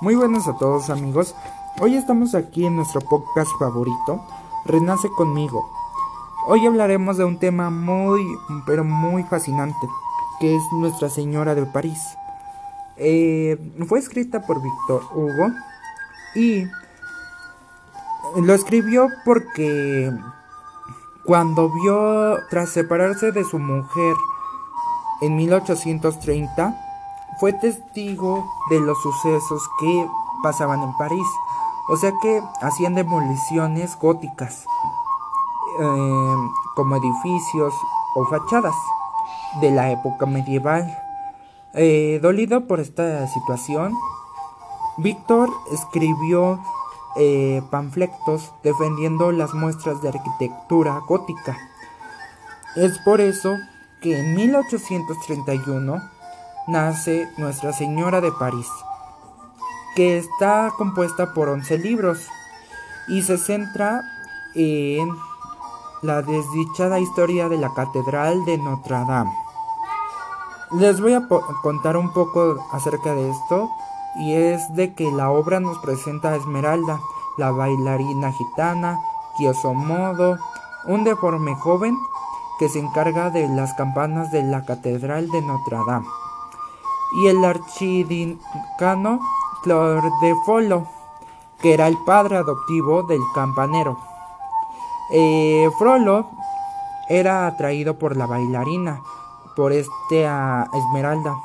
Muy buenas a todos amigos. Hoy estamos aquí en nuestro podcast favorito, Renace conmigo. Hoy hablaremos de un tema muy, pero muy fascinante, que es Nuestra Señora de París. Eh, fue escrita por Víctor Hugo y lo escribió porque cuando vio, tras separarse de su mujer en 1830, fue testigo de los sucesos que pasaban en París. O sea que hacían demoliciones góticas, eh, como edificios o fachadas de la época medieval. Eh, dolido por esta situación, Víctor escribió eh, panfletos defendiendo las muestras de arquitectura gótica. Es por eso que en 1831 nace Nuestra Señora de París, que está compuesta por 11 libros y se centra en la desdichada historia de la Catedral de Notre Dame. Les voy a contar un poco acerca de esto y es de que la obra nos presenta a Esmeralda, la bailarina gitana, Modo, un deforme joven que se encarga de las campanas de la Catedral de Notre Dame y el archidicano Clordefolo, que era el padre adoptivo del campanero. Eh, Frollo era atraído por la bailarina, por este Esmeralda,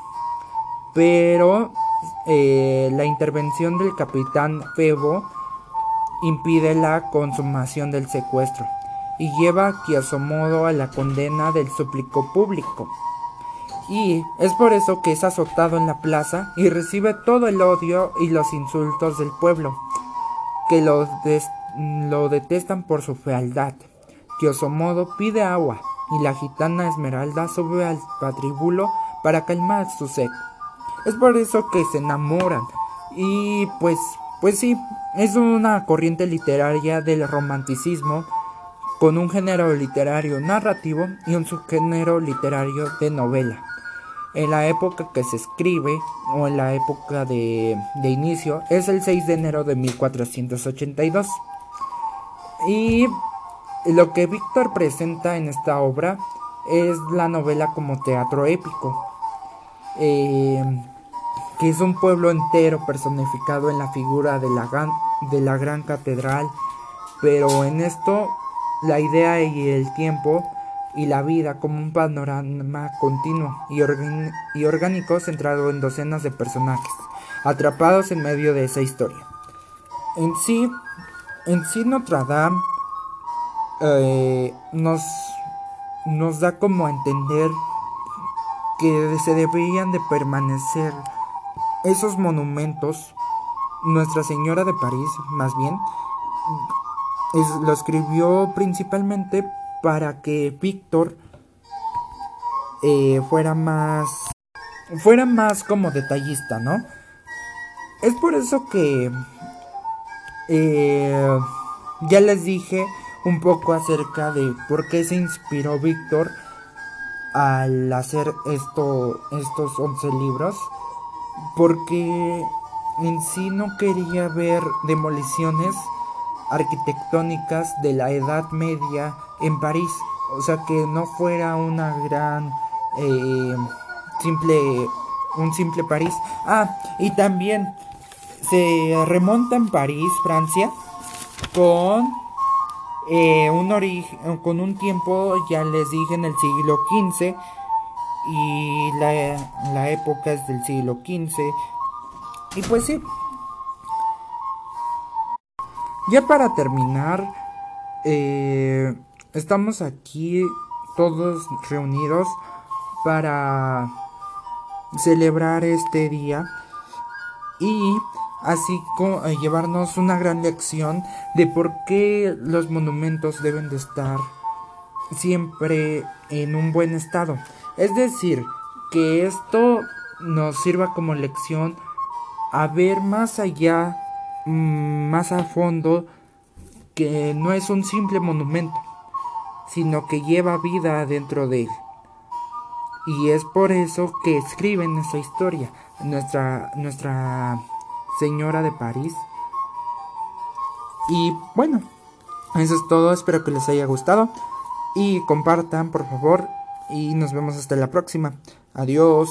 pero eh, la intervención del capitán Febo impide la consumación del secuestro y lleva a modo a la condena del súplico público y es por eso que es azotado en la plaza y recibe todo el odio y los insultos del pueblo, que lo, lo detestan por su fealdad. Kiosomodo pide agua y la gitana Esmeralda sube al patribulo para calmar su sed. Es por eso que se enamoran y pues, pues sí, es una corriente literaria del romanticismo con un género literario narrativo y un subgénero literario de novela en la época que se escribe o en la época de, inicio es el 6 de enero de 1482. Y lo que Víctor presenta en esta obra es la novela como teatro épico, eh, que es un pueblo entero personificado en la figura de la, de la gran catedral, pero en esto la idea y el tiempo y la vida como un panorama continuo y, orgánico centrado en docenas de personajes atrapados en medio de esa historia. En sí, en sí Notre Dame eh, nos, nos da como a entender que se deberían de permanecer esos monumentos. Nuestra Señora de París, más bien, lo escribió principalmente para que Víctor eh, fuera más fuera más como detallista, ¿no? Es por eso que eh, ya les dije un poco acerca de por qué se inspiró Víctor al hacer esto, estos 11 libros, porque en sí no quería ver demoliciones arquitectónicas de la Edad Media en París. O sea que no fuera una gran eh, simple un simple París. Ah, y también se remonta en París, Francia, con eh, un origen, con un tiempo, ya les dije, en el siglo XV y la, la época es del siglo XV. Y pues sí. Ya para terminar, eh, Estamos aquí todos reunidos para celebrar este día y así eh, llevarnos una gran lección de por qué los monumentos deben de estar siempre en un buen estado. Es decir, que esto nos sirva como lección a ver más allá, más a fondo, que no es un simple monumento, sino que lleva vida dentro de él. Y es por eso que escriben nuestra historia, nuestra, nuestra señora de París. Y bueno, eso es todo, espero que les haya gustado y compartan por favor y nos vemos hasta la próxima. Adiós.